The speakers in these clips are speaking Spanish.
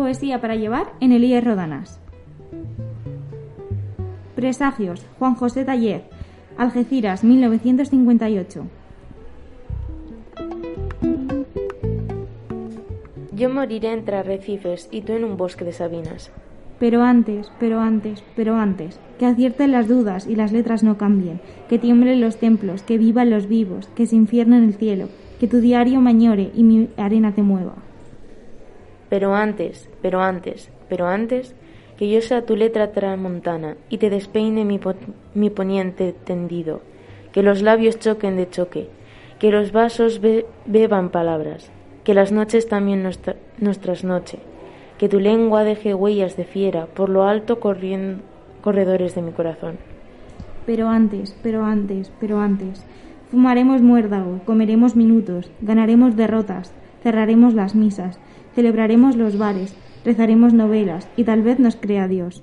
Poesía para llevar en Elías Rodanas. Presagios, Juan José Taller, Algeciras, 1958. Yo moriré entre arrecifes y tú en un bosque de sabinas. Pero antes, pero antes, pero antes, que acierten las dudas y las letras no cambien, que tiemblen los templos, que vivan los vivos, que se infierna en el cielo, que tu diario me añore y mi arena te mueva. Pero antes, pero antes, pero antes, que yo sea tu letra tramontana y te despeine mi, mi poniente tendido, que los labios choquen de choque, que los vasos be- beban palabras, que las noches también nos trasnoche, que tu lengua deje huellas de fiera por lo alto corredores de mi corazón. Pero antes, pero antes, pero antes. Fumaremos muérdago, comeremos minutos, ganaremos derrotas, cerraremos las misas, celebraremos los bares, rezaremos novelas y tal vez nos crea Dios.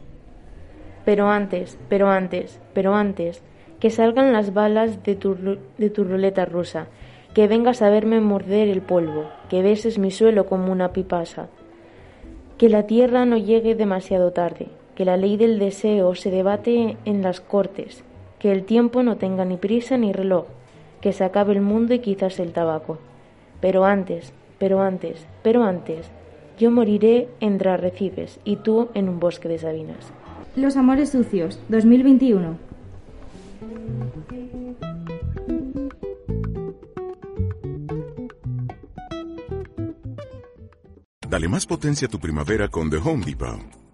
Pero antes, pero antes, pero antes, que salgan las balas de tu, de tu ruleta rusa, que vengas a verme morder el polvo, que beses mi suelo como una pipasa, que la tierra no llegue demasiado tarde, que la ley del deseo se debate en las cortes, que el tiempo no tenga ni prisa ni reloj, que se acabe el mundo y quizás el tabaco. Pero antes, pero antes, pero antes, yo moriré entre arrecifes y tú en un bosque de sabinas. Los amores sucios, 2021. Dale más potencia a tu primavera con The Home Depot.